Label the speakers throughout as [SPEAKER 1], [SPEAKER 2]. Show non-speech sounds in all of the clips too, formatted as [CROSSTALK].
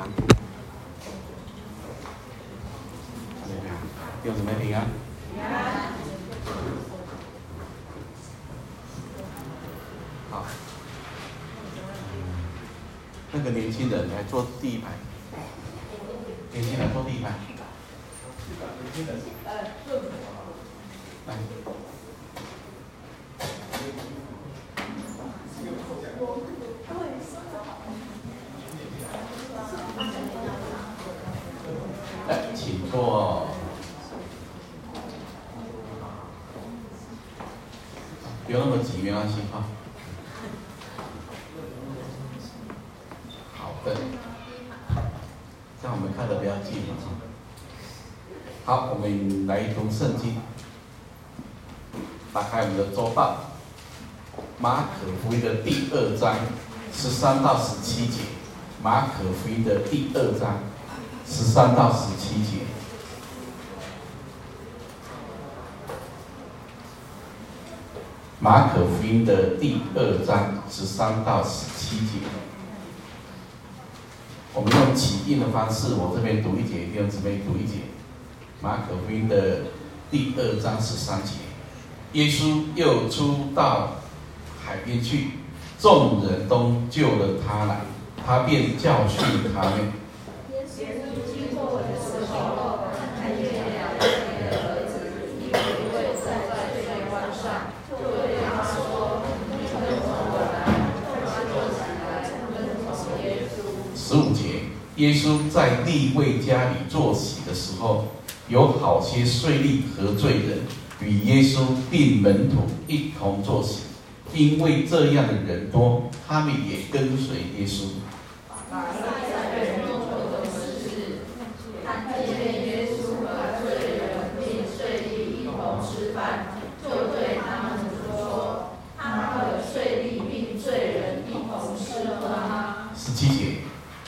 [SPEAKER 1] 安。弟兄姊妹平安。平安。好。那个年轻人来坐第一排。年轻人坐第一排。年轻人。来。来，请坐。不要那么急，没关系哈。好的，这样我们看得比较近嘛。好，我们来读圣经。打开我们的周报，马可福音的第二章十三到十七节。马可福音的第二章十三到十七节。马可福音的第二章十三到十七节，我们用起印的方式，我这边读一节，弟兄姊妹读一节。马可福音的第二章十三节，耶稣又出到海边去，众人都救了他来，他便教训他们。十五节，耶稣在利未家里坐席的时候，有好些税吏和罪人与耶稣并门徒一同坐席，因为这样的人多，他们也跟随耶稣。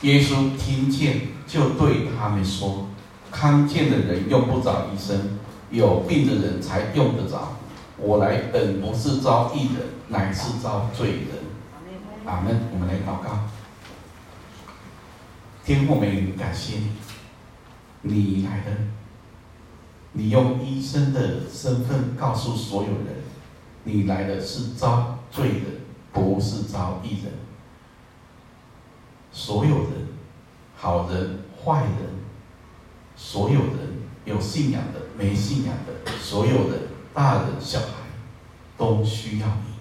[SPEAKER 1] 耶稣听见，就对他们说：“康健的人用不着医生，有病的人才用得着。我来本不是招义人，乃是遭罪人。”阿门。我们来祷告。天父，我们感谢你，你来了，你用医生的身份告诉所有人，你来的是遭罪人，不是遭义人。所有人，好人、坏人，所有人有信仰的、没信仰的，所有人，大人、小孩，都需要你。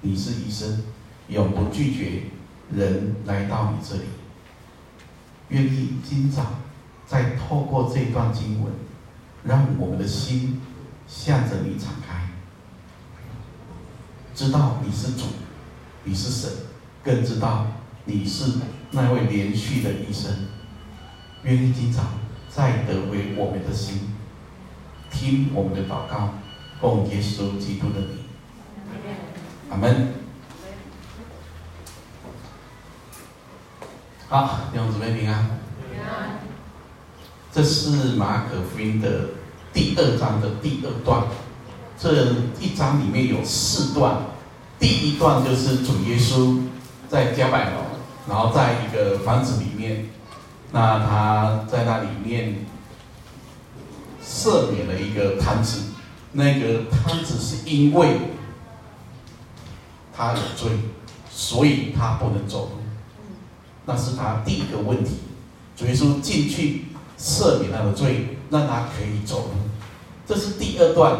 [SPEAKER 1] 你是医生，永不拒绝人来到你这里。愿意今早再透过这段经文，让我们的心向着你敞开，知道你是主，你是神，更知道。你是那位连续的医生，愿意今早再得回我们的心，听我们的祷告，奉耶稣基督的名，阿门。好，弟兄姊妹平安。这是马可福音的第二章的第二段，这一章里面有四段，第一段就是主耶稣在加百农。然后在一个房子里面，那他在那里面赦免了一个瘫子，那个瘫子是因为他有罪，所以他不能走路，那是他第一个问题。主耶稣进去赦免他的罪，让他可以走路。这是第二段。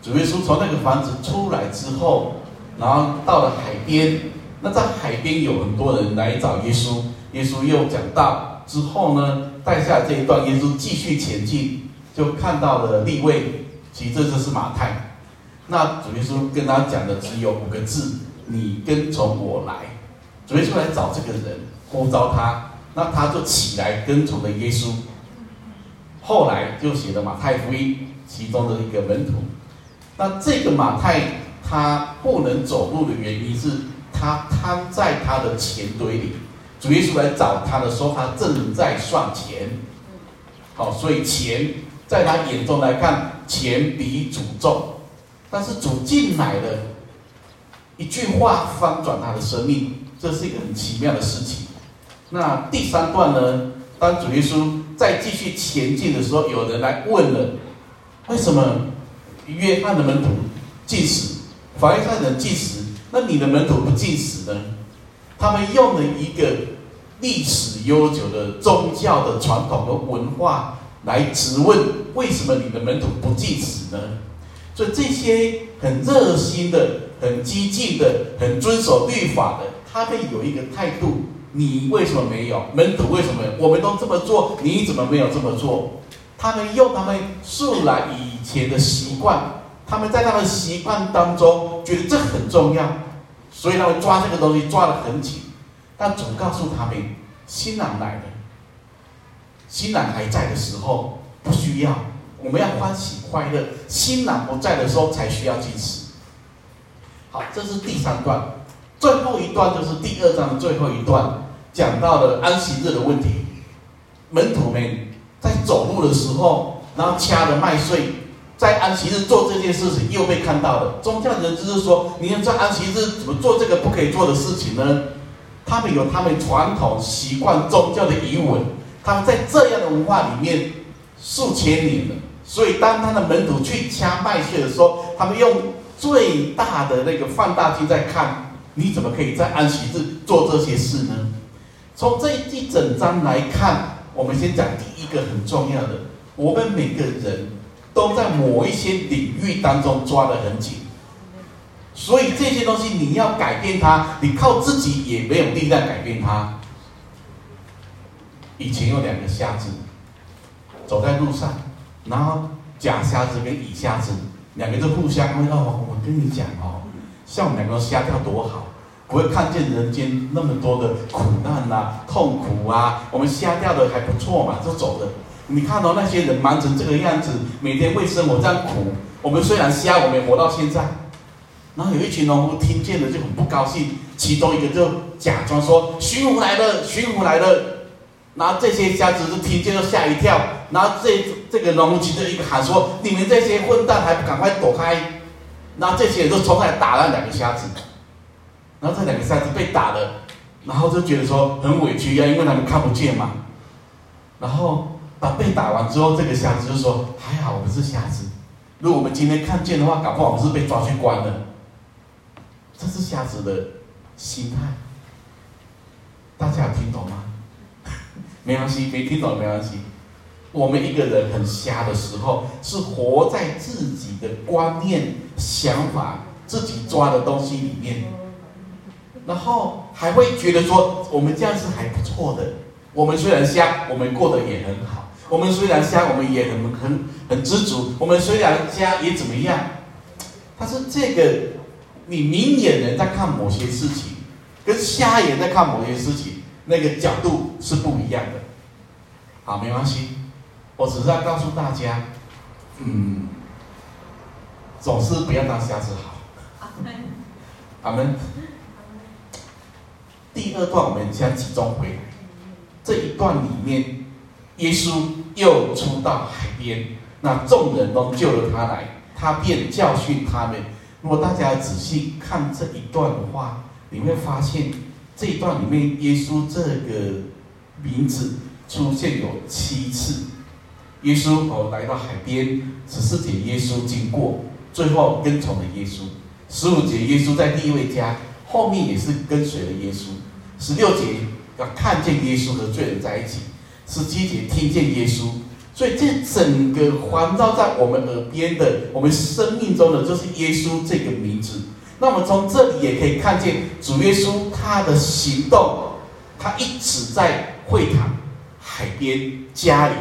[SPEAKER 1] 主耶稣从那个房子出来之后，然后到了海边。那在海边有很多人来找耶稣，耶稣又讲道之后呢，带下这一段，耶稣继续前进，就看到了立位，其实这就是马太。那主耶稣跟他讲的只有五个字：你跟从我来。主耶稣来找这个人，呼召他，那他就起来跟从了耶稣。后来就写了马太福音，其中的一个门徒。那这个马太他不能走路的原因是。他瘫在他的钱堆里，主耶稣来找他的时候，他正在算钱。好，所以钱在他眼中来看，钱比主重。但是主进来了，一句话翻转他的生命，这是一个很奇妙的事情。那第三段呢？当主耶稣再继续前进的时候，有人来问了：为什么约翰的门徒禁食，法利赛人禁食，那你的门徒不禁食呢？他们用了一个历史悠久的宗教的传统和文化来质问：为什么你的门徒不禁食呢？所以这些很热心的、很激进的、很遵守律法的，他们有一个态度。你为什么没有？门徒为什么？我们都这么做，你怎么没有这么做？他们用他们素来以前的习惯，他们在他们习惯当中觉得这很重要，所以他们抓这个东西抓得很紧。但总告诉他们，新郎来了，新郎还在的时候不需要，我们要欢喜快乐。新郎不在的时候才需要禁食。好，这是第三段，最后一段就是第二章的最后一段。讲到了安息日的问题，门徒们在走路的时候，然后掐着麦穗，在安息日做这件事情又被看到了。宗教人就是说，你要在安息日怎么做这个不可以做的事情呢？他们有他们传统习惯宗教的遗文，他们在这样的文化里面数千年了。所以当他的门徒去掐麦穗的时候，他们用最大的那个放大镜在看，你怎么可以在安息日做这些事呢？从这一整章来看，我们先讲第一个很重要的，我们每个人都在某一些领域当中抓得很紧，所以这些东西你要改变它，你靠自己也没有力量改变它。以前有两个瞎子走在路上，然后假瞎子跟乙瞎子两个就互相问哦，我跟你讲哦，像我们两个瞎掉多好。不会看见人间那么多的苦难啊、痛苦啊，我们瞎掉的还不错嘛，就走了。你看到那些人忙成这个样子，每天为生活这样苦，我们虽然瞎，我们也活到现在。然后有一群农夫听见了就很不高兴，其中一个就假装说：“巡抚来了，巡抚来了。”然后这些瞎子就听见就吓一跳，然后这这个农夫其中一个喊说：“你们这些混蛋，还不赶快躲开！”然后这些人都冲上来打那两个瞎子。然后这两个瞎子被打了，然后就觉得说很委屈呀，因为他们看不见嘛。然后把被打完之后，这个瞎子就说：“还好我们是瞎子，如果我们今天看见的话，搞不好我们是被抓去关了。”这是瞎子的心态。大家有听懂吗？没关系，没听懂没关系。我们一个人很瞎的时候，是活在自己的观念、想法、自己抓的东西里面。然后还会觉得说，我们这样是还不错的。我们虽然瞎，我们过得也很好。我们虽然瞎，我们也很很很知足。我们虽然瞎，也怎么样？但是这个，你明眼人在看某些事情，跟瞎眼在看某些事情，那个角度是不一样的。好，没关系，我只是要告诉大家，嗯，总是不要当瞎子好。阿门。第二段我们将集中回来，这一段里面，耶稣又出到海边，那众人都救了他来，他便教训他们。如果大家仔细看这一段的话，你会发现这一段里面耶稣这个名字出现有七次。耶稣哦来到海边，十四节耶稣经过，最后跟从了耶稣。十五节耶稣在第一位家，后面也是跟随了耶稣。十六节要看见耶稣和罪人在一起，十七节听见耶稣，所以这整个环绕在我们耳边的，我们生命中的就是耶稣这个名字。那我们从这里也可以看见主耶稣他的行动，他一直在会堂、海边、家里、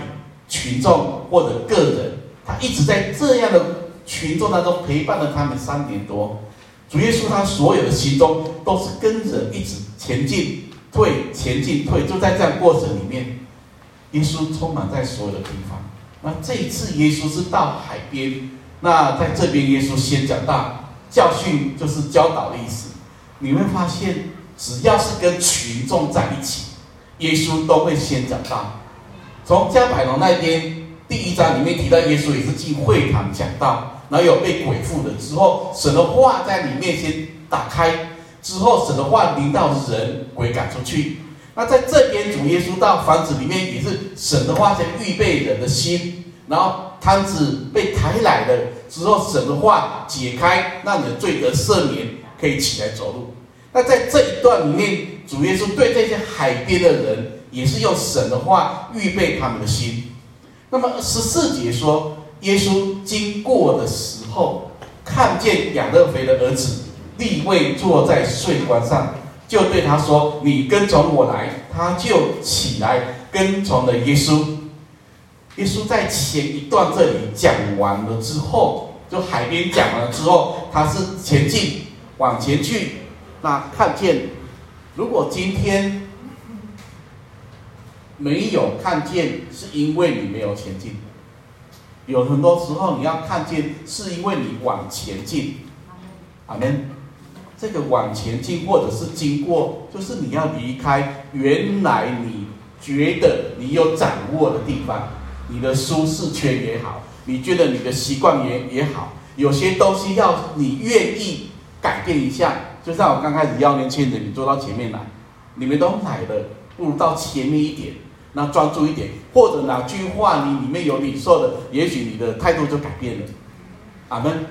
[SPEAKER 1] 群众或者个人，他一直在这样的群众当中陪伴了他们三年多。主耶稣他所有的行踪都是跟着一直前进、退、前进、退，就在这样过程里面，耶稣充满在所有的地方。那这一次耶稣是到海边，那在这边耶稣先讲到教训，就是教导的意思。你会发现，只要是跟群众在一起，耶稣都会先讲到。从加百农那边第一章里面提到，耶稣也是进会堂讲道。然后有被鬼附的之后，神的话在你面前打开之后，神的话临到人，鬼赶出去。那在这边，主耶稣到房子里面也是神的话，先预备人的心，然后瘫子被抬来了之后，神的话解开，让你的罪得赦免，可以起来走路。那在这一段里面，主耶稣对这些海边的人，也是用神的话预备他们的心。那么十四节说，耶稣经过的时候，看见亚勒腓的儿子利未坐在税关上。就对他说：“你跟从我来。”他就起来跟从了耶稣。耶稣在前一段这里讲完了之后，就海边讲完了之后，他是前进往前去。那看见，如果今天没有看见，是因为你没有前进。有很多时候你要看见，是因为你往前进。阿门。这个往前进，或者是经过，就是你要离开原来你觉得你有掌握的地方，你的舒适圈也好，你觉得你的习惯也也好，有些东西要你愿意改变一下。就像我刚开始邀年轻人，你坐到前面来，你们都来了，不如到前面一点，那专注一点，或者哪句话你里面有领受的，也许你的态度就改变了。阿门。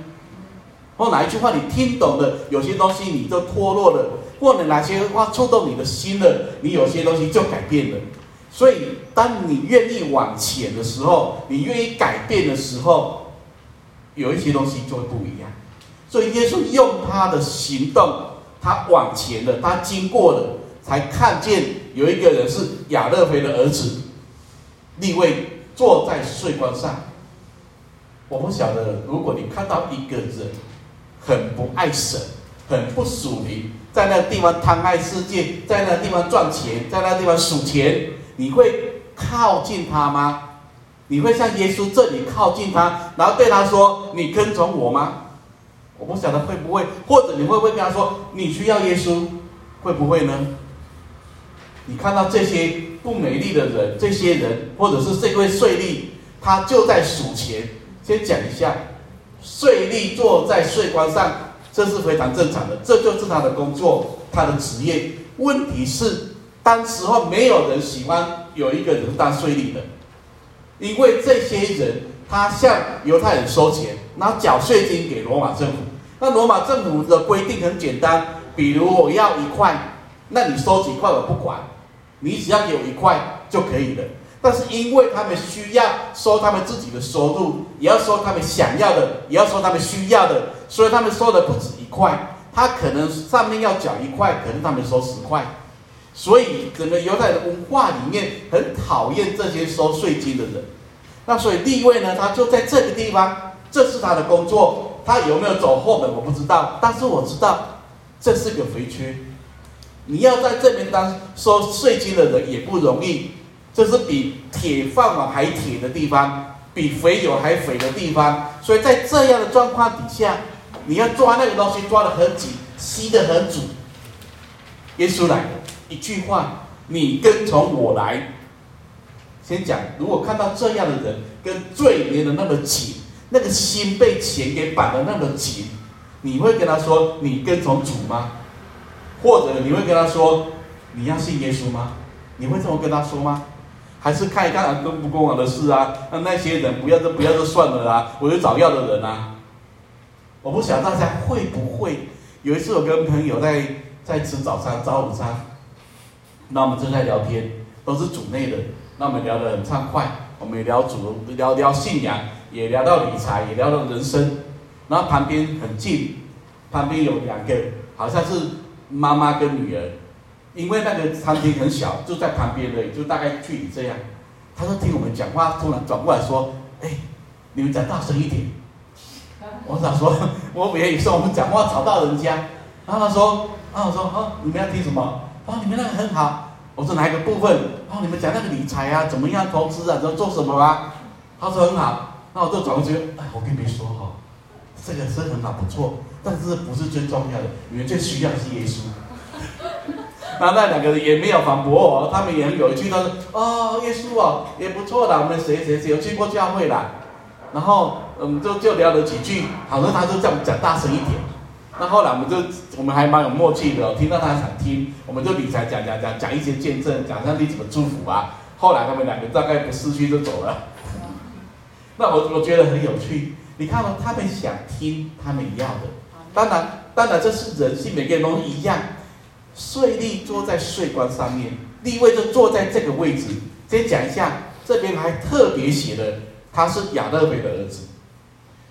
[SPEAKER 1] 或哪一句话你听懂的，有些东西你就脱落了；或者哪些话触动你的心了，你有些东西就改变了。所以，当你愿意往前的时候，你愿意改变的时候，有一些东西就会不一样。所以，耶稣用他的行动，他往前了，他经过了，才看见有一个人是亚勒腓的儿子，立位坐在税关上。我不晓得，如果你看到一个人，很不爱神，很不属灵，在那地方贪爱世界，在那地方赚钱，在那地方数钱，你会靠近他吗？你会像耶稣这里靠近他，然后对他说：“你跟从我吗？”我不晓得会不会，或者你会不会跟他说：“你需要耶稣？”会不会呢？你看到这些不美丽的人，这些人，或者是这位税吏，他就在数钱。先讲一下。税吏坐在税关上，这是非常正常的，这就是他的工作，他的职业。问题是，当时候没有人喜欢有一个人当税吏的，因为这些人他向犹太人收钱，然后缴税金给罗马政府。那罗马政府的规定很简单，比如我要一块，那你收几块我不管，你只要给我一块就可以了。但是因为他们需要收他们自己的收入，也要收他们想要的，也要收他们需要的，所以他们收的不止一块。他可能上面要缴一块，可能他们收十块。所以整个犹太的文化里面很讨厌这些收税金的人。那所以利未呢，他就在这个地方，这是他的工作。他有没有走后门我不知道，但是我知道这是个肥缺。你要在这边当收税金的人也不容易。这是比铁饭碗还铁的地方，比肥油还肥的地方。所以在这样的状况底下，你要抓那个东西抓得很紧，吸得很足。耶稣来一句话：“你跟从我来。”先讲，如果看到这样的人跟罪连的那么紧，那个心被钱给绑得那么紧，你会跟他说：“你跟从主吗？”或者你会跟他说：“你要信耶稣吗？”你会这么跟他说吗？还是看一看公不公平的事啊？那那些人不要就不要就算了啊！我就找要的人啊！我不想大家会不会？有一次我跟朋友在在吃早餐、早午餐，那我们正在聊天，都是主内的，那我们聊得很畅快，我们也聊主，聊聊信仰，也聊到理财，也聊到人生。然后旁边很近，旁边有两个，好像是妈妈跟女儿。因为那个餐厅很小，就在旁边的，就大概距离这样。他说听我们讲话，突然转过来说：“哎，你们讲大声一点。” [LAUGHS] 我想说，我别以为说我们讲话吵到人家。然后他说：“啊，我说啊，你们要听什么？啊，你们那个很好。”我说哪一个部分？啊，你们讲那个理财啊，怎么样投资啊，都做什么啊？他说很好。那我就转过去，哎，我跟你们说哈，这个是很好，不错，但是不是最重要的，你们最需要的是耶稣。[LAUGHS] 那那两个人也没有反驳我，他们也很有趣，他说：“哦，耶稣哦，也不错的，我们谁谁谁有去过教会啦。”然后嗯，就就聊了几句，好像他就这样讲大声一点。那后来我们就我们还蛮有默契的，听到他想听，我们就理财讲讲讲讲一些见证，讲上帝怎么祝福啊。后来他们两个大概不失去就走了。[LAUGHS] 那我我觉得很有趣，你看哦他们想听他们要的，当然当然这是人性，每个人都一样。税吏坐在税关上面，利未就坐在这个位置。先讲一下，这边还特别写的，他是亚勒腓的儿子。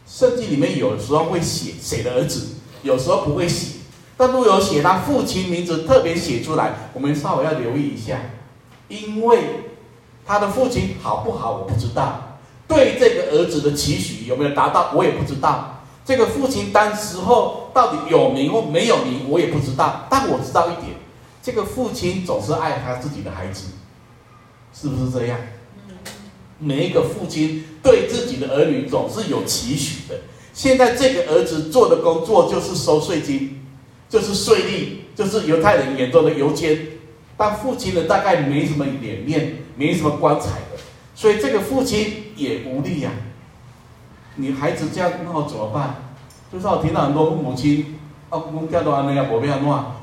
[SPEAKER 1] 圣经里面有时候会写谁的儿子，有时候不会写。但如果有写他父亲名字，特别写出来，我们稍微要留意一下，因为他的父亲好不好，我不知道。对这个儿子的期许有没有达到，我也不知道。这个父亲当时候到底有名或没有名，我也不知道。但我知道一点，这个父亲总是爱他自己的孩子，是不是这样？每一个父亲对自己的儿女总是有期许的。现在这个儿子做的工作就是收税金，就是税利，就是犹太人眼中的油监。但父亲呢，大概没什么脸面，没什么光彩的，所以这个父亲也无力呀、你孩子这样，那我怎么办？就是我听到很多父母亲，啊，公公叫到安那样，我不要弄啊，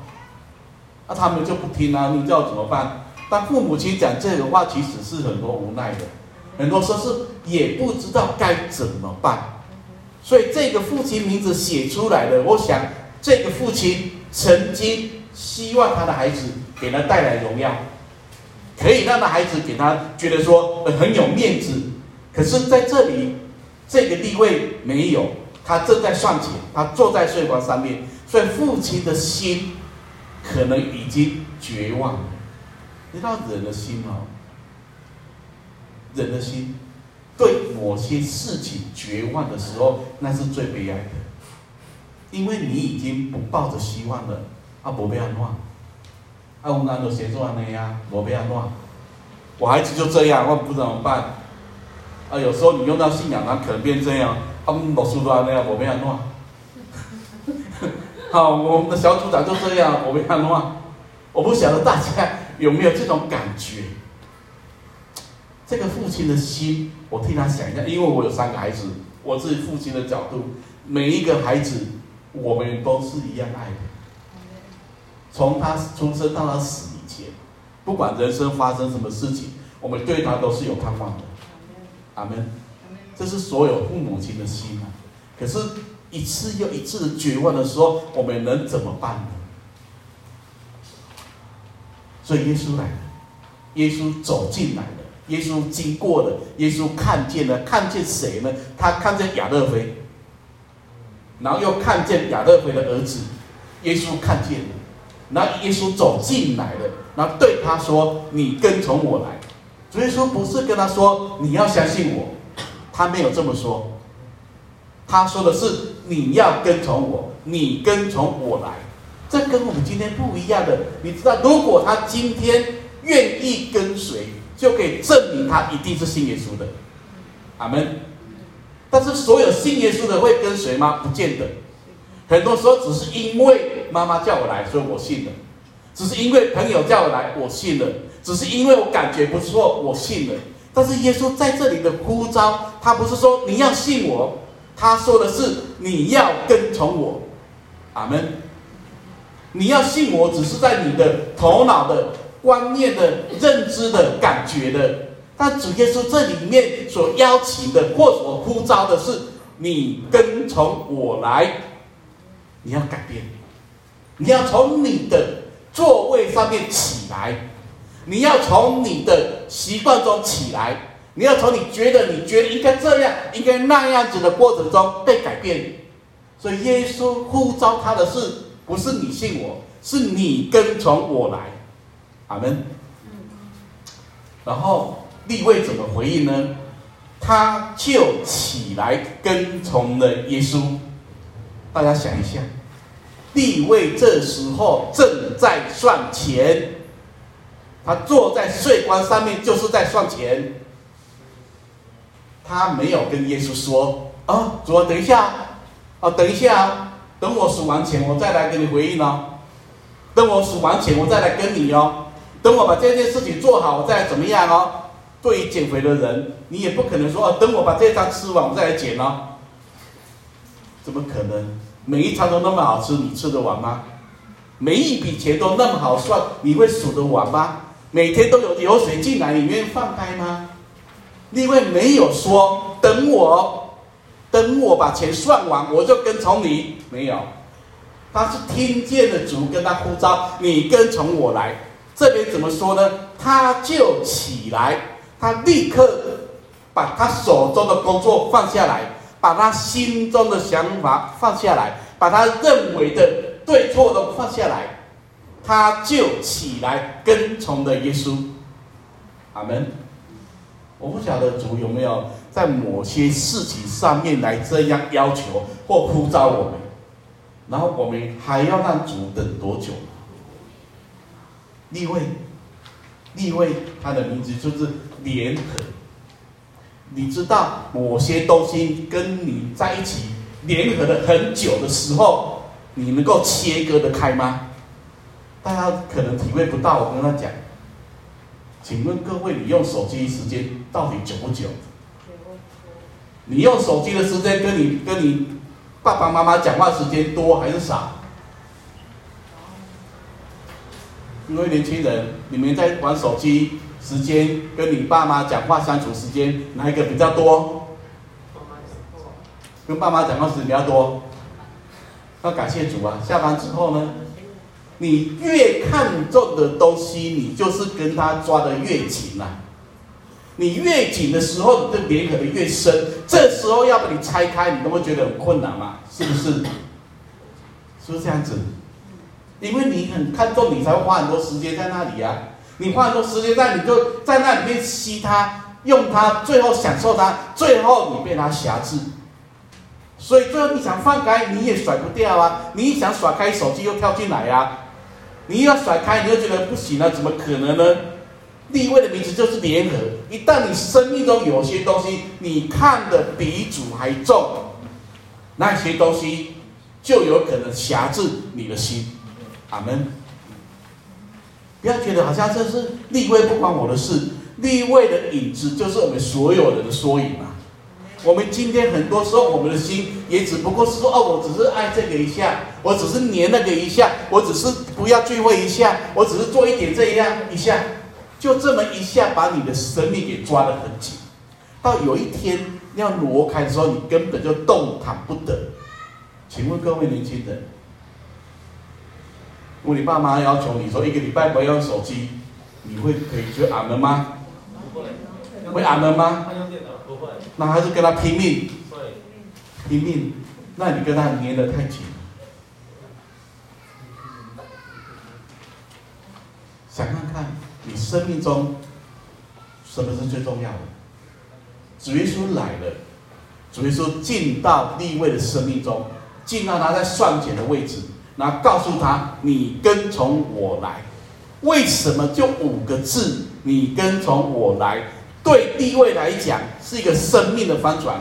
[SPEAKER 1] 他们就不听啊，你叫我怎么办？但父母亲讲这个话，其实是很多无奈的，很多时候是也不知道该怎么办。所以这个父亲名字写出来的，我想这个父亲曾经希望他的孩子给他带来荣耀，可以让他孩子给他觉得说很有面子。可是在这里。这个地位没有，他正在算钱，他坐在税关上面，所以父亲的心可能已经绝望了。你知道人的心哦，人的心对某些事情绝望的时候，那是最悲哀的，因为你已经不抱着希望了。啊，不要乱，啊，我们都协作那样，不要乱，我孩子就这样，我不怎么办。啊，有时候你用到信仰，它可能变这样。他们老师都那样，我没弄。[LAUGHS] 好，我们的小组长就这样，我没弄。我不晓得大家有没有这种感觉？这个父亲的心，我替他想一下，因为我有三个孩子，我是父亲的角度，每一个孩子，我们都是一样爱的。从他出生到他死以前，不管人生发生什么事情，我们对他都是有盼望的。阿门，这是所有父母亲的心啊。可是，一次又一次的绝望的时候，我们能怎么办呢？所以耶稣来了，耶稣走进来了，耶稣经过了，耶稣看见了，看见谁呢？他看见亚勒菲，然后又看见亚勒菲的儿子，耶稣看见了，然后耶稣走进来了，然后对他说：“你跟从我来。”所以说不是跟他说你要相信我，他没有这么说，他说的是你要跟从我，你跟从我来，这跟我们今天不一样的。你知道，如果他今天愿意跟随，就可以证明他一定是信耶稣的。阿门。但是所有信耶稣的会跟随吗？不见得。很多时候只是因为妈妈叫我来，所以我信了；只是因为朋友叫我来，我信了。只是因为我感觉不错，我信了。但是耶稣在这里的呼召，他不是说你要信我，他说的是你要跟从我。阿门。你要信我，只是在你的头脑的观念的认知的感觉的。但主耶稣这里面所邀请的或所呼召的是你跟从我来，你要改变，你要从你的座位上面起来。你要从你的习惯中起来，你要从你觉得你觉得应该这样、应该那样子的过程中被改变。所以耶稣呼召他的是，不是你信我，是你跟从我来。阿门。然后利未怎么回应呢？他就起来跟从了耶稣。大家想一下，利未这时候正在算钱。他坐在税关上面，就是在算钱。他没有跟耶稣说：“啊，主啊，等一下，啊，等一下，等我数完钱，我再来给你回应哦。等我数完钱，我再来跟你哦。等我把这件事情做好，我再来怎么样哦？对于减肥的人，你也不可能说：等我把这餐吃完，我再来减哦。怎么可能？每一餐都那么好吃，你吃得完吗？每一笔钱都那么好算，你会数得完吗？每天都有流水进来，你愿意放开吗？因为没有说等我，等我把钱算完，我就跟从你。没有，他是听见了主跟他呼召，你跟从我来。这边怎么说呢？他就起来，他立刻把他手中的工作放下来，把他心中的想法放下来，把他认为的。对错都放下来，他就起来跟从了耶稣。阿门。我不晓得主有没有在某些事情上面来这样要求或呼召我们，然后我们还要让主等多久？利未，利未，他的名字就是联合。你知道某些东西跟你在一起联合了很久的时候。你能够切割的开吗？大家可能体会不到。我跟他讲，请问各位，你用手机时间到底久不久？你用手机的时间跟你跟你爸爸妈妈讲话时间多还是少？各位年轻人，你们在玩手机时间跟你爸妈讲话相处时间哪一个比较多？跟爸妈讲话时间比较多。要感谢主啊！下班之后呢，你越看重的东西，你就是跟他抓得越紧啊。你越紧的时候，你的联合的越深。这时候要把你拆开，你都会觉得很困难嘛？是不是？是不是这样子？因为你很看重，你才会花很多时间在那里啊。你花很多时间在，你就在那里面吸它，用它，最后享受它，最后你被它挟制。所以最后你想放开，你也甩不掉啊！你想甩开，手机又跳进来呀、啊！你要甩开，你又觉得不行了，怎么可能呢？立位的名字就是联合。一旦你生命中有些东西你看的比主还重，那些东西就有可能挟制你的心。阿门。不要觉得好像这是立位不关我的事，立位的影子就是我们所有人的缩影嘛。我们今天很多时候，我们的心也只不过是说，哦，我只是爱这个一下，我只是黏那个一下，我只是不要聚会一下，我只是做一点这样一下，就这么一下把你的生命给抓得很紧，到有一天要挪开的时候，你根本就动弹不得。请问各位年轻人，如果你爸妈要求你说一个礼拜不要用手机，你会可以去阿门吗？阿门吗？那还是跟他拼命，拼命，那你跟他粘得太紧。想看看你生命中什么是最重要的？主耶稣来了，主耶稣进到利未的生命中，进到他在算钱的位置，然后告诉他：“你跟从我来。”为什么就五个字？你跟从我来。对地位来讲是一个生命的翻转，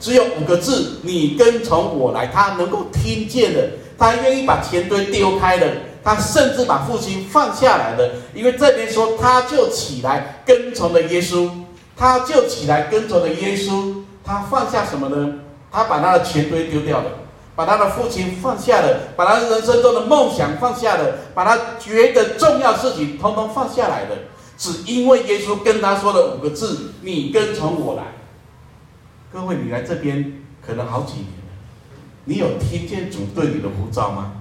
[SPEAKER 1] 只有五个字：你跟从我来。他能够听见的，他愿意把钱堆丢开了，他甚至把父亲放下来了。因为这边说，他就起来跟从了耶稣，他就起来跟从了耶稣。他放下什么呢？他把他的钱堆丢掉了，把他的父亲放下了，把他人生中的梦想放下了，把他觉得重要事情通通放下来了。只因为耶稣跟他说了五个字：“你跟从我来。”各位，你来这边可能好几年了，你有听见主对你的呼召吗？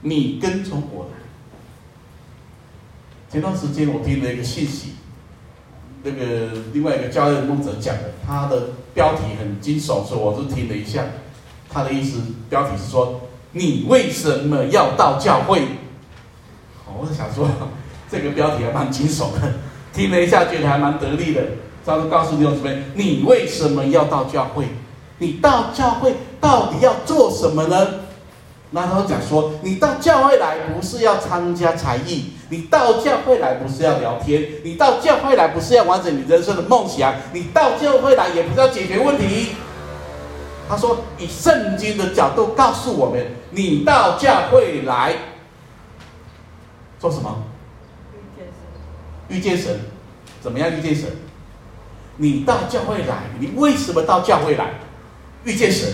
[SPEAKER 1] 你跟从我来。前段时间我听了一个信息，那个另外一个教练牧者讲的，他的标题很惊悚，所以我就听了一下。他的意思，标题是说：“你为什么要到教会？”我是想说。这个标题还蛮惊悚的，听了一下觉得还蛮得力的。上次告诉弟兄姊妹，你为什么要到教会？你到教会到底要做什么呢？那他讲说，你到教会来不是要参加才艺，你到教会来不是要聊天，你到教会来不是要完成你人生的梦想，你到教会来也不是要解决问题。他说，以圣经的角度告诉我们，你到教会来做什么？遇见神，怎么样遇见神？你到教会来，你为什么到教会来？遇见神，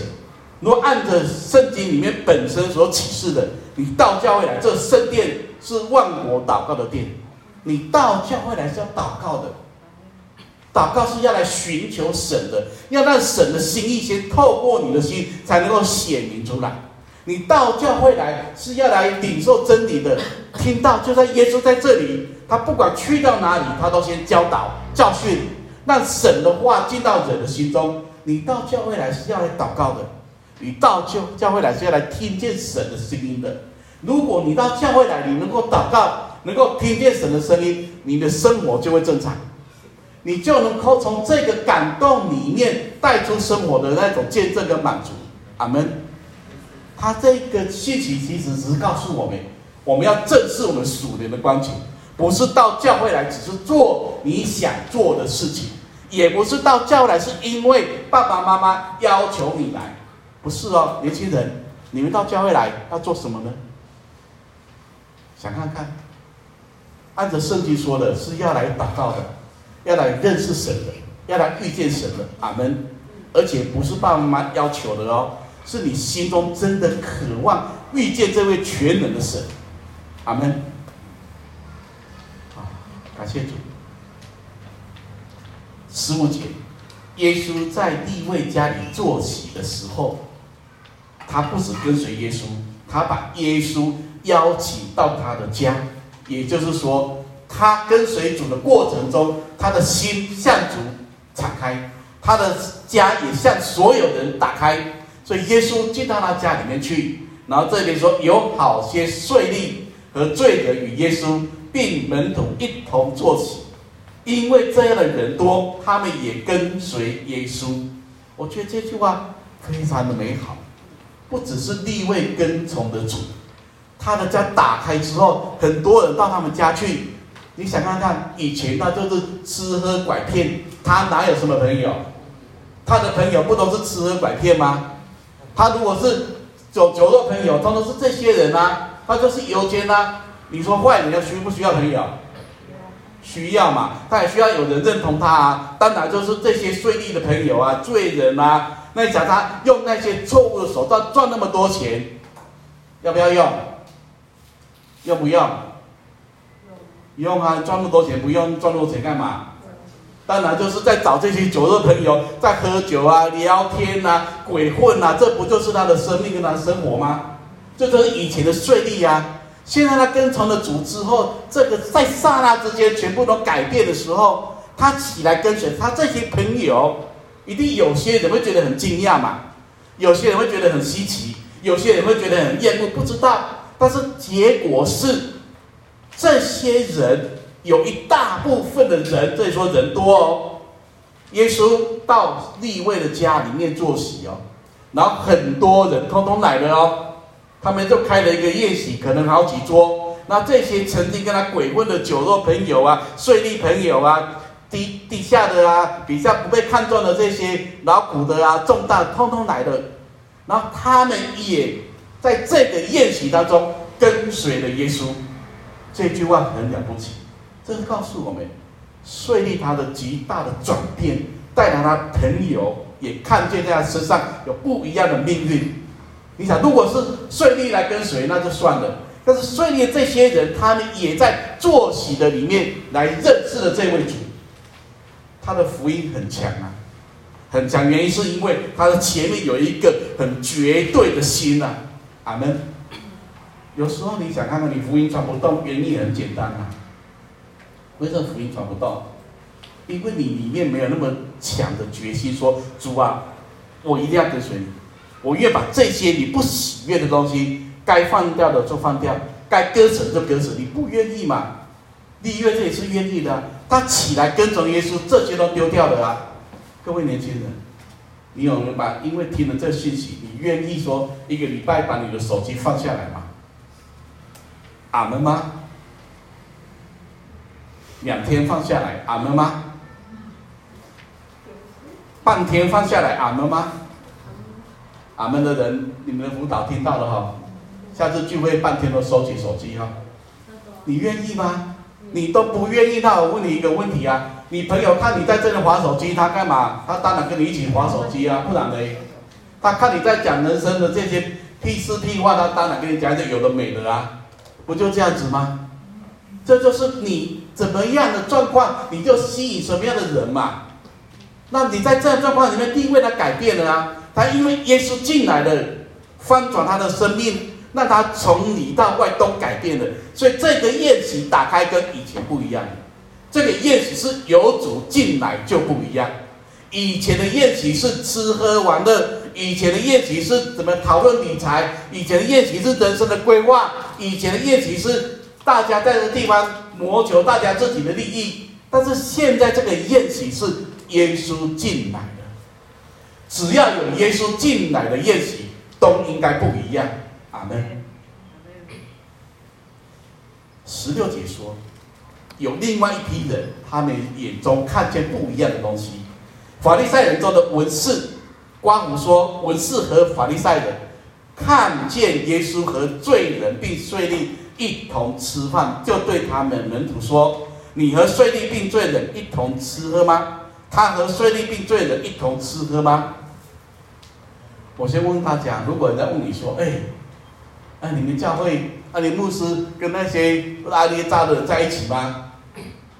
[SPEAKER 1] 如果按着圣经里面本身所启示的，你到教会来，这圣殿是万国祷告的殿，你到教会来是要祷告的，祷告是要来寻求神的，要让神的心意先透过你的心才能够显明出来。你到教会来是要来领受真理的，听到就在耶稣在这里，他不管去到哪里，他都先教导教训，让神的话进到人的心中。你到教会来是要来祷告的。你到教教会来是要来听见神的声音的。如果你到教会来，你能够祷告，能够听见神的声音，你的生活就会正常，你就能够从这个感动里面带出生活的那种见证跟满足。阿门。他这个信息其实只是告诉我们，我们要正视我们属灵的光景，不是到教会来只是做你想做的事情，也不是到教会来是因为爸爸妈妈要求你来。不是哦，年轻人，你们到教会来要做什么呢？想看看，按着圣经说的是要来祷告的，要来认识神的，要来遇见神的。阿门。而且不是爸爸妈妈要求的哦，是你心中真的渴望遇见这位全能的神。阿门。啊，感谢主。十五节，耶稣在利未家里坐席的时候。他不止跟随耶稣，他把耶稣邀请到他的家，也就是说，他跟随主的过程中，他的心向主敞开，他的家也向所有人打开。所以耶稣进到他家里面去，然后这边说有好些税吏和罪人与耶稣并门徒一同坐席，因为这样的人多，他们也跟随耶稣。我觉得这句话非常的美好。不只是地位跟从的主，他的家打开之后，很多人到他们家去。你想看看，以前他就是吃喝拐骗，他哪有什么朋友？他的朋友不都是吃喝拐骗吗？他如果是酒酒肉朋友，通通是这些人啊，他就是游奸啊。你说坏人要需不需要朋友？需要嘛，他也需要有人认同他啊。当然就是这些税利的朋友啊，罪人啊。那你讲他用那些错误的手段赚那么多钱，要不要用？用不用？用，用啊！赚那么多钱不用赚那么多钱干嘛？当然就是在找这些酒肉朋友，在喝酒啊、聊天啊、鬼混啊，这不就是他的生命跟他的生活吗？这就是以前的税吏啊。现在他跟从了主之后，这个在刹那之间全部都改变的时候，他起来跟随他这些朋友。一定有些人会觉得很惊讶嘛，有些人会觉得很稀奇，有些人会觉得很厌恶，不知道。但是结果是，这些人有一大部分的人，这里说人多哦。耶稣到利未的家里面坐席哦，然后很多人通通来了哦，他们就开了一个宴席，可能好几桌。那这些曾经跟他鬼混的酒肉朋友啊，税吏朋友啊。底底下的啊，比较不被看中的这些劳苦的啊，重大通通来的，然后他们也在这个宴席当中跟随了耶稣。这句话很了不起，这是告诉我们，税利他的极大的转变，带来他朋友也看见在他身上有不一样的命运。你想，如果是税利来跟随，那就算了；但是税利这些人，他们也在坐席的里面来认识了这位主。他的福音很强啊，很强，原因是因为他的前面有一个很绝对的心呐、啊，阿门。有时候你想看看，你福音传不动，原因很简单啊。为什么福音传不动？因为你里面没有那么强的决心，说主啊，我一定要跟随你，我愿把这些你不喜悦的东西，该放掉的就放掉，该割舍就割舍，你不愿意嘛？利未这也是愿意的。他起来跟从耶稣，这些都丢掉了啊！各位年轻人，你有明白？因为听了这信息，你愿意说一个礼拜把你的手机放下来吗？俺们吗？两天放下来，俺们吗？半天放下来，俺们吗？俺们的人，你们的辅导听到了哈，下次聚会半天都收起手机哈，你愿意吗？你都不愿意，那我问你一个问题啊，你朋友看你在这里划手机，他干嘛？他当然跟你一起划手机啊，不然呢？他看你在讲人生的这些屁事屁话，他当然跟你讲一些有的没的啊，不就这样子吗？这就是你怎么样的状况，你就吸引什么样的人嘛。那你在这样状况里面，地位他改变了啊。他因为耶稣进来了，翻转他的生命，让他从里到外都改变了。所以这个宴席打开跟以前不一样。这个宴席是有主进来就不一样。以前的宴席是吃喝玩乐，以前的宴席是怎么讨论理财，以前的宴席是人生的规划，以前的宴席是大家在这个地方谋求大家自己的利益。但是现在这个宴席是耶稣进来的，只要有耶稣进来的宴席都应该不一样。阿门。十六节说，有另外一批人，他们眼中看见不一样的东西。法利赛人中的文士，刮胡说，文士和法利赛人看见耶稣和罪人并税吏一同吃饭，就对他们门徒说：“你和税吏并罪人一同吃喝吗？他和税吏并罪人一同吃喝吗？”我先问大家，如果人家问你说：“哎，哎，你们教会，啊，你牧师跟那些拉捏渣的人在一起吗？”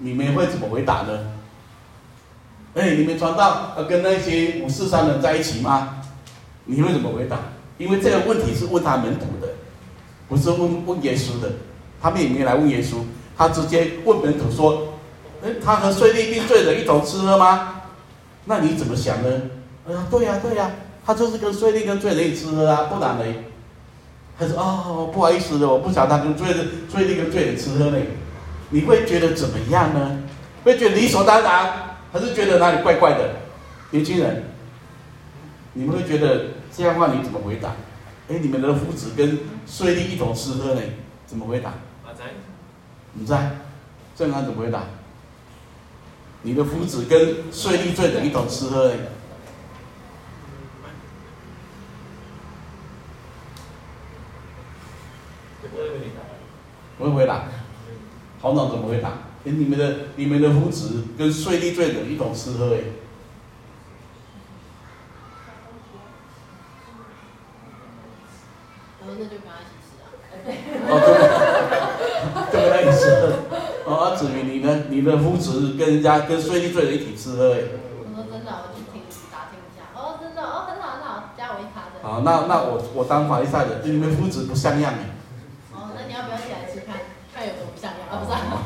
[SPEAKER 1] 你们会怎么回答呢？哎，你们传道跟那些五四三人在一起吗？你会怎么回答？因为这个问题是问他门徒的，不是问问耶稣的。他们也没来问耶稣，他直接问门徒说：“哎，他和税吏并罪人一同吃喝吗？”那你怎么想呢？啊，对呀、对呀、他就是跟税吏跟罪人一起吃喝啊，不然呢？他说：“哦，不好意思的，我不晓得他跟罪人、税吏跟罪人吃喝呢。”你会觉得怎么样呢？会觉得理所当然？还是觉得哪里怪怪的，年轻人，你们会觉得这样的话你怎么回答？哎，你们的夫子跟税吏一同吃喝呢，怎么回答？不在，你在，正安怎么回答？你的夫子跟税吏罪人一同吃喝呢？不会回答，好脑怎么回答？跟你们的、你们的夫子跟税吏罪人一同吃喝哎，
[SPEAKER 2] 然后那就跟他一起吃啊。
[SPEAKER 1] 哦，对，就跟他一起吃。哦，子瑜，你呢？你的夫子跟人家跟税吏罪人一起吃喝哎。
[SPEAKER 2] 我说真的，我去听打听一下。哦，真的，哦，很好很好，加我一卡的。
[SPEAKER 1] 好，那那我我当法利赛的，你们夫子不像样哎。
[SPEAKER 2] 哦，那你要不要一起来吃看，看有什么不像样啊？不是、啊。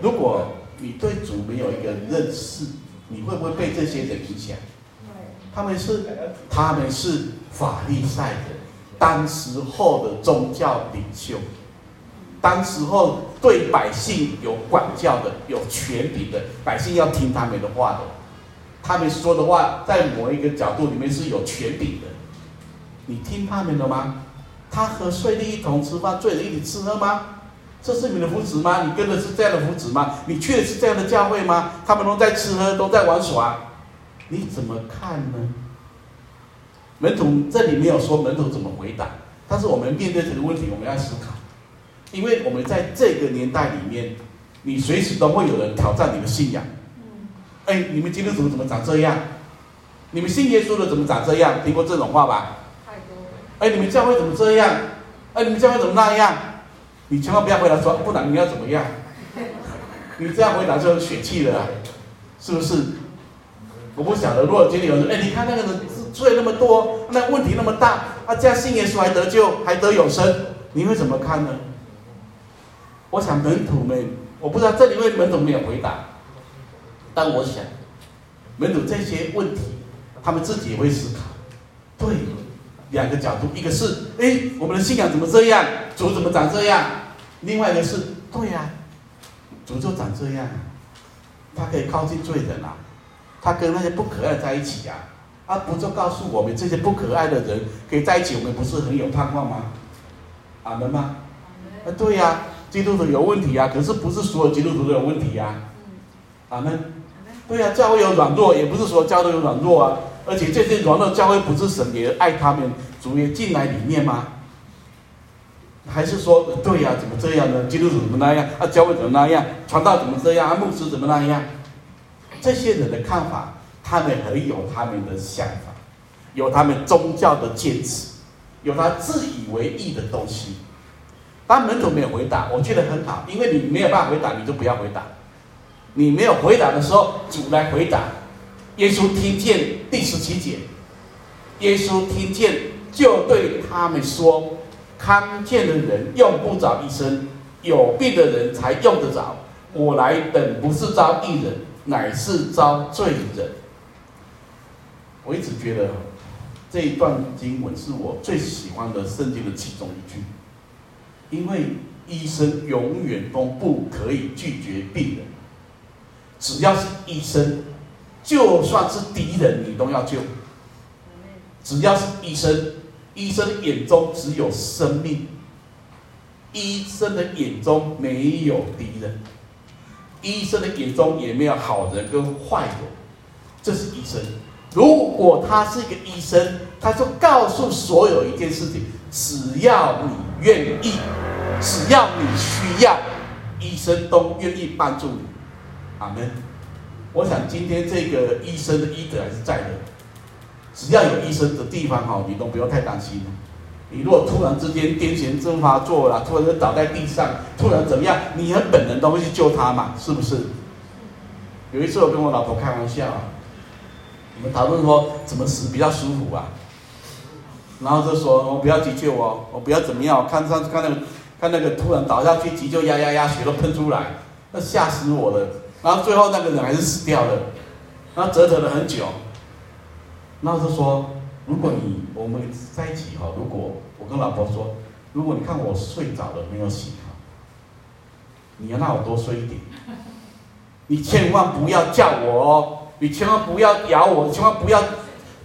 [SPEAKER 1] 如果你对主没有一个认识，你会不会被这些人影响？他们是他们是法利赛人，当时候的宗教领袖，当时候对百姓有管教的、有权柄的，百姓要听他们的话的。他们说的话在某一个角度里面是有权柄的，你听他们的吗？他和税吏一同吃饭，罪人一起吃喝吗？这是你的福祉吗？你跟的是这样的福祉吗？你去的是这样的教会吗？他们都在吃喝，都在玩耍，你怎么看呢？门徒这里没有说门徒怎么回答，但是我们面对这个问题，我们要思考，因为我们在这个年代里面，你随时都会有人挑战你的信仰。哎，你们基督徒怎么长这样？你们信耶稣的怎么长这样？听过这种话吧？太多了。哎，你们教会怎么这样？哎，你们教会怎么那样？你千万不要回答说，不然你要怎么样？你这样回答就有血气了，是不是？我不晓得，如果今天有人说，哎，你看那个人罪那么多，那问题那么大，啊这样信耶稣还得救，还得永生，你会怎么看呢？我想门徒们，我不知道这里为门徒没有回答，但我想门徒这些问题，他们自己也会思考。对。两个角度，一个是，哎，我们的信仰怎么这样？主怎么长这样？另外一个是，对呀、啊，主就长这样，他可以靠近罪人啊，他跟那些不可爱在一起呀、啊，啊，不就告诉我们这些不可爱的人可以在一起，我们不是很有盼望吗？阿门吗？啊，对呀、啊，基督徒有问题啊，可是不是所有基督徒都有问题呀、啊？阿门。对呀、啊，教会有软弱，也不是说教会有软弱啊。而且这些软弱教会不是神也爱他们，主也进来里面吗？还是说对呀、啊？怎么这样呢？基督徒怎么那样？啊，教会怎么那样？传道怎么这样？啊，牧师怎么那样？这些人的看法，他们很有他们的想法。有他们宗教的坚持，有他自以为义的东西。当门徒没有回答，我觉得很好，因为你没有办法回答，你就不要回答。你没有回答的时候，主来回答。耶稣听见第十七节，耶稣听见就对他们说：“康健的人用不着医生，有病的人才用得着。我来本不是招义人，乃是招罪人。”我一直觉得这一段经文是我最喜欢的圣经的其中一句。因为医生永远都不可以拒绝病人，只要是医生，就算是敌人，你都要救。只要是医生，医生的眼中只有生命，医生的眼中没有敌人，医生的眼中也没有好人跟坏人，这是医生。如果他是一个医生，他就告诉所有一件事情，只要你。愿意，只要你需要，医生都愿意帮助你。阿门。我想今天这个医生的医德还是在的。只要有医生的地方哈，你都不用太担心。你如果突然之间癫痫症发作了，突然就倒在地上，突然怎么样，你很本能都会去救他嘛，是不是？有一次我跟我老婆开玩笑，我们讨论说怎么死比较舒服啊。然后就说：“我不要急救哦，我不要怎么样？看上次看那个，看那个突然倒下去急救，压压压，血都喷出来，那吓死我了。然后最后那个人还是死掉了，然后折腾了很久。然后就说：如果你我们在一起哈，如果我跟老婆说，如果你看我睡着了没有醒哈，你要让我多睡一点，你千万不要叫我哦，你千万不要咬我，千万不要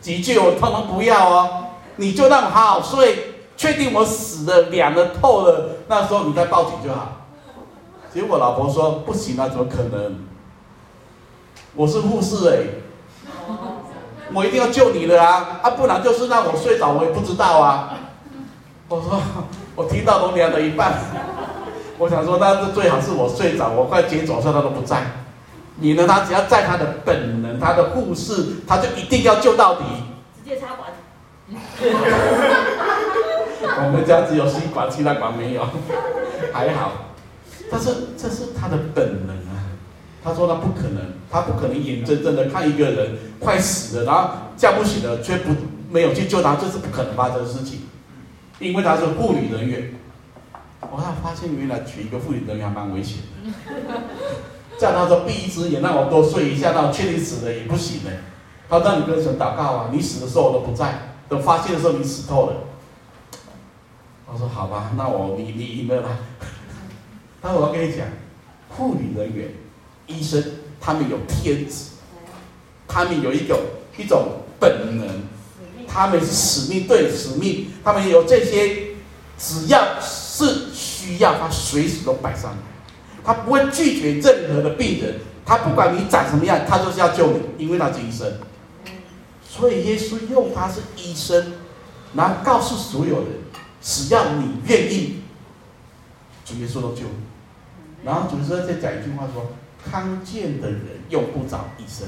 [SPEAKER 1] 急救我，通通不要哦。”你就让我好好睡，确定我死了、凉了、透了，那时候你再报警就好。结果我老婆说不行啊，怎么可能？我是护士哎，我一定要救你的啊！啊，不然就是让我睡着，我也不知道啊。我说我听到都凉了一半，我想说，那是最好是我睡着，我快接走时候他都不在。你呢？他只要在他的本能，他的护士，他就一定要救到底。
[SPEAKER 2] 直接插管。[LAUGHS]
[SPEAKER 1] 我们家只有吸管，其他管没有，还好。但是这是他的本能啊。他说他不可能，他不可能眼睁睁的看一个人快死了，然后叫不醒了，却不没有去救他，这是不可能发生的事情。因为他是护理人员。我还发现原来娶一个护理人员还蛮危险的。叫他说闭一只眼，让我多睡一下，让我确定死了也不行呢。他让你跟神祷告啊，你死的时候我都不在。等发现的时候，你死透了。我说好吧，那我你你赢了啦。但我要跟你讲，护理人员、医生，他们有天职，他们有一种一种本能，他们是使命，对使命，他们有这些，只要是需要，他随时都摆上来，他不会拒绝任何的病人，他不管你长什么样，他就是要救你，因为他是医生。所以耶稣用他是医生，然后告诉所有人，只要你愿意，主耶稣都救你。然后主耶稣再讲一句话说：康健的人用不着医生，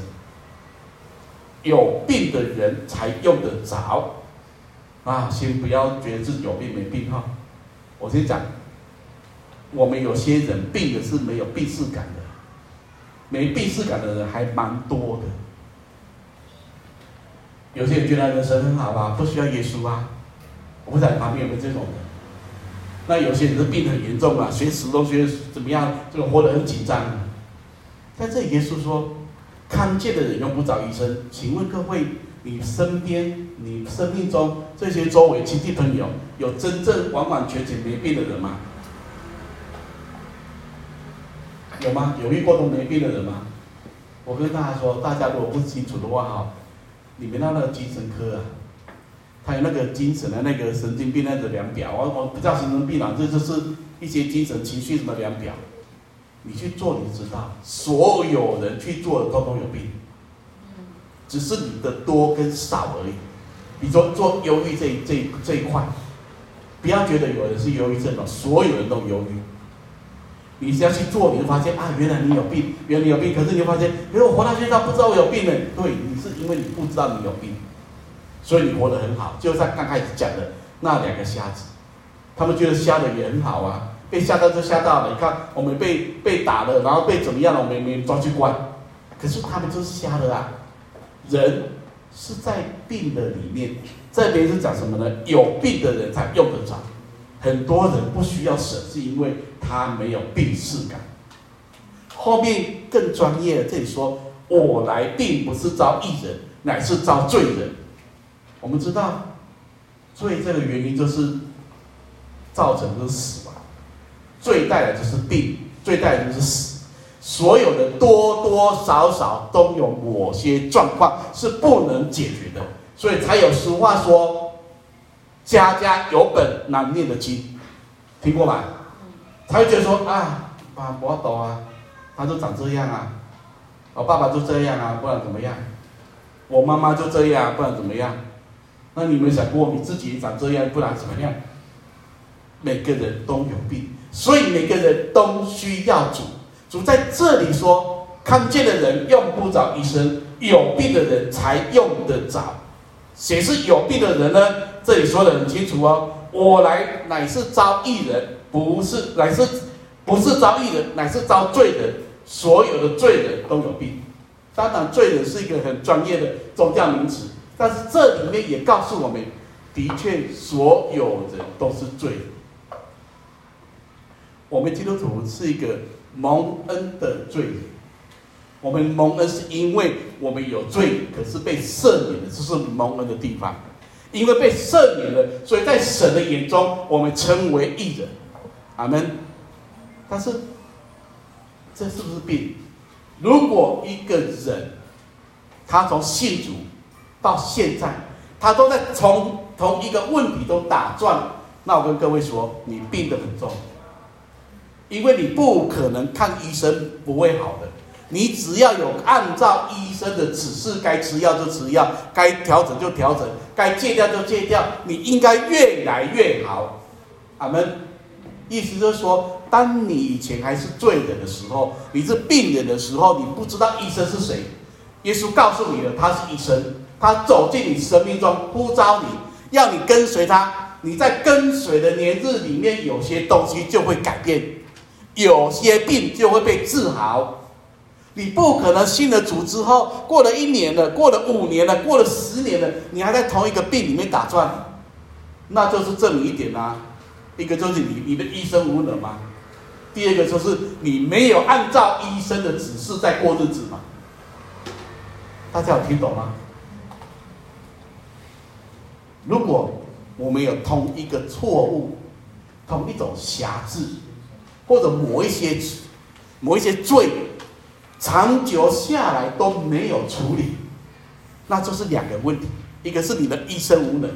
[SPEAKER 1] 有病的人才用得着。啊，先不要觉得自己有病没病哈。我先讲，我们有些人病的是没有病视感的，没病视感的人还蛮多的。有些人觉得人生很好啊，不需要耶稣啊。我不知道你旁边有没有这种人？那有些人是病很严重啊，随时都觉得怎么样，这个活得很紧张。在这里，耶稣说，看见的人用不着医生。请问各位，你身边、你生命中这些周围亲戚朋友，有真正完完全全没病的人吗？有吗？有遇过都没病的人吗？我跟大家说，大家如果不清楚的话，哈。你们那个精神科啊，他有那个精神的那个神经病那个量表，我我不叫神经病啊，这就是一些精神情绪什么量表。你去做，你就知道，所有人去做的都都有病，只是你的多跟少而已。比如说做忧郁这这这一块，不要觉得有人是忧郁症了，所有人都忧郁。你只要去做，你会发现啊，原来你有病，原来你有病。可是你会发现，因为我活到现在不知道我有病呢。对，你是因为你不知道你有病，所以你活得很好。就像刚开始讲的那两个瞎子，他们觉得瞎的也很好啊，被吓到就吓到了。你看我们被被打了，然后被怎么样了，我们没抓去关，可是他们就是瞎的啊。人是在病的里面，这边是讲什么呢？有病的人才用得着。很多人不需要神，是因为他没有病识感。后面更专业，这里说：“我来并不是招义人，乃是招罪人。”我们知道，罪这个原因就是造成的是死亡，罪带来就是病，罪带来就是死。所有的多多少少都有某些状况是不能解决的，所以才有俗话说：“家家有本难念的经。”听过吧？他会觉得说：“啊，爸，我懂啊。”他就长这样啊，我爸爸就这样啊，不然怎么样？我妈妈就这样，不然怎么样？那你们想过你自己长这样，不然怎么样？每个人都有病，所以每个人都需要主。主在这里说，看见的人用不着医生，有病的人才用得着。谁是有病的人呢？这里说得很清楚哦，我来乃是招义人，不是乃是不是招义人，乃是招罪人。所有的罪人都有病，当然罪人是一个很专业的宗教名词，但是这里面也告诉我们，的确所有人都是罪人。我们基督徒是一个蒙恩的罪人，我们蒙恩是因为我们有罪，可是被赦免的，这是蒙恩的地方。因为被赦免了，所以在神的眼中，我们称为义人。阿门。但是。这是不是病？如果一个人，他从信主到现在，他都在从同一个问题都打转，那我跟各位说，你病得很重，因为你不可能看医生不会好的，你只要有按照医生的指示，该吃药就吃药，该调整就调整，该戒掉就戒掉，你应该越来越好。阿门。意思就是说，当你以前还是罪人的时候，你是病人的时候，你不知道医生是谁。耶稣告诉你了，他是医生，他走进你生命中，呼召你，要你跟随他。你在跟随的年日里面，有些东西就会改变，有些病就会被治好。你不可能信了主之后，过了一年了，过了五年了，过了十年了，你还在同一个病里面打转，那就是证明一点啊。一个就是你你的医生无能吗？第二个就是你没有按照医生的指示在过日子嘛？大家有听懂吗？如果我们有同一个错误，同一种瑕疵，或者某一些某一些罪，长久下来都没有处理，那就是两个问题：一个是你的医生无能。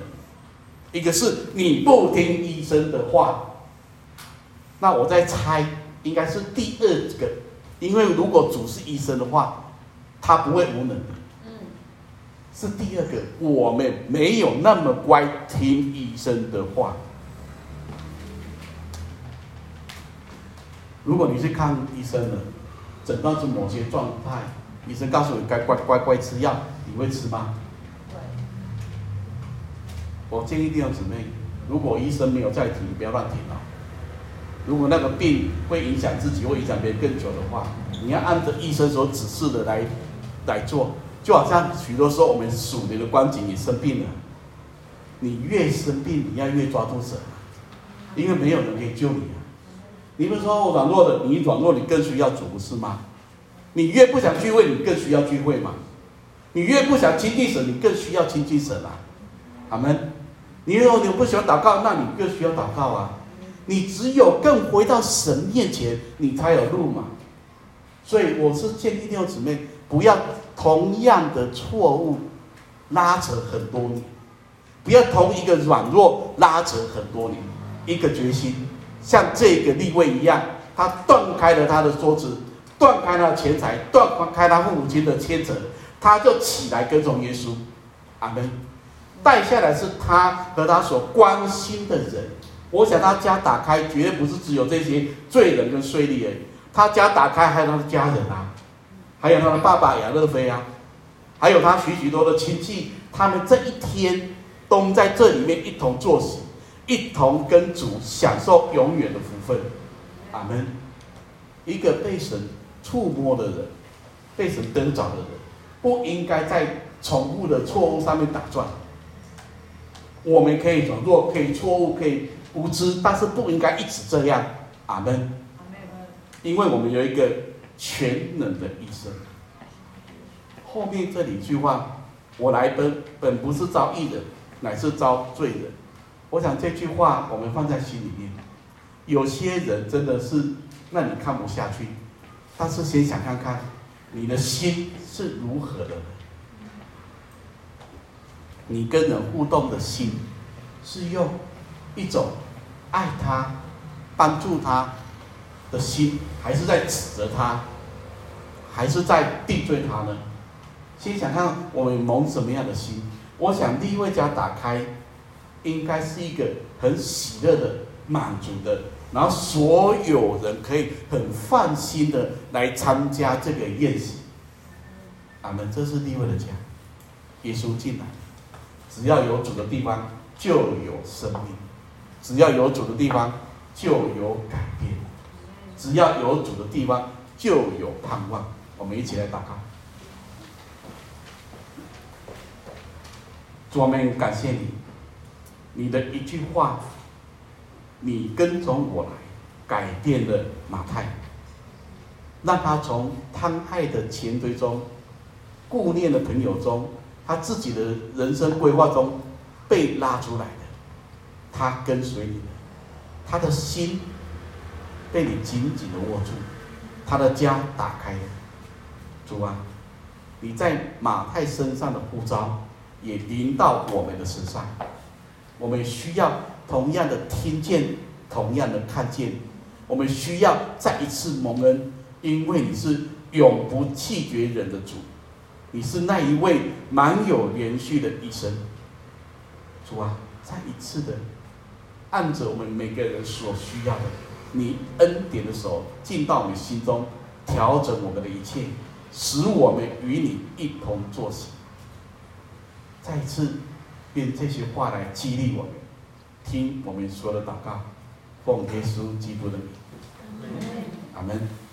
[SPEAKER 1] 一个是你不听医生的话，那我在猜，应该是第二个，因为如果主是医生的话，他不会无能。嗯，是第二个，我们没有那么乖听医生的话。如果你去看医生了，诊断出某些状态，医生告诉你该乖乖乖吃药，你会吃吗？我建议弟兄姊妹，如果医生没有再停，不要乱停了。如果那个病会影响自己，会影响别人更久的话，你要按照医生所指示的来来做。就好像许多时候我们属灵的光景，你生病了，你越生病，你要越抓住神，因为没有人可以救你啊。你不是说软弱的，你软弱，你更需要主，不是吗？你越不想聚会，你更需要聚会嘛。你越不想亲近神，你更需要亲近神啊。阿门。你如果你不喜欢祷告，那你更需要祷告啊！你只有更回到神面前，你才有路嘛。所以我是建议弟兄姊妹，不要同样的错误拉扯很多年，不要同一个软弱拉扯很多年。一个决心，像这个立位一样，他断开了他的桌子，断开了钱财，断开他父母亲的牵扯，他就起来跟从耶稣。阿门。带下来是他和他所关心的人。我想他家打开，绝对不是只有这些罪人跟税吏而已。他家打开，还有他的家人啊，还有他的爸爸亚乐菲啊，还有他许许多的亲戚，他们这一天都在这里面一同坐席，一同跟主享受永远的福分。阿门。一个被神触摸的人，被神得着的人，不应该在重复的错误上面打转。我们可以软弱，可以错误，可以无知，但是不应该一直这样。阿门。因为我们有一个全能的医生。后面这里一句话，我来本本不是招义人，乃是招罪人。我想这句话我们放在心里面。有些人真的是让你看不下去，但是先想看看你的心是如何的。你跟人互动的心，是用一种爱他、帮助他的心，还是在指责他，还是在定罪他呢？先想看我们蒙什么样的心。我想第一位家打开，应该是一个很喜乐的、满足的，然后所有人可以很放心的来参加这个宴席。阿门，这是利未的家，耶稣进来。只要有主的地方，就有生命；只要有主的地方，就有改变；只要有主的地方，就有盼望。我们一起来祷告。主，我们感谢你，你的一句话，你跟从我来，改变了马太，让他从贪爱的钱堆中，顾念的朋友中。他自己的人生规划中被拉出来的，他跟随你，他的心被你紧紧的握住，他的家打开了。主啊，你在马太身上的呼召也临到我们的身上，我们需要同样的听见，同样的看见，我们需要再一次蒙恩，因为你是永不弃绝人的主。你是那一位满有连续的医生，主啊，再一次的按着我们每个人所需要的，你恩典的手进到我们心中，调整我们的一切，使我们与你一同坐席。再一次用这些话来激励我们，听我们说的祷告，奉耶稣基督的名，阿门。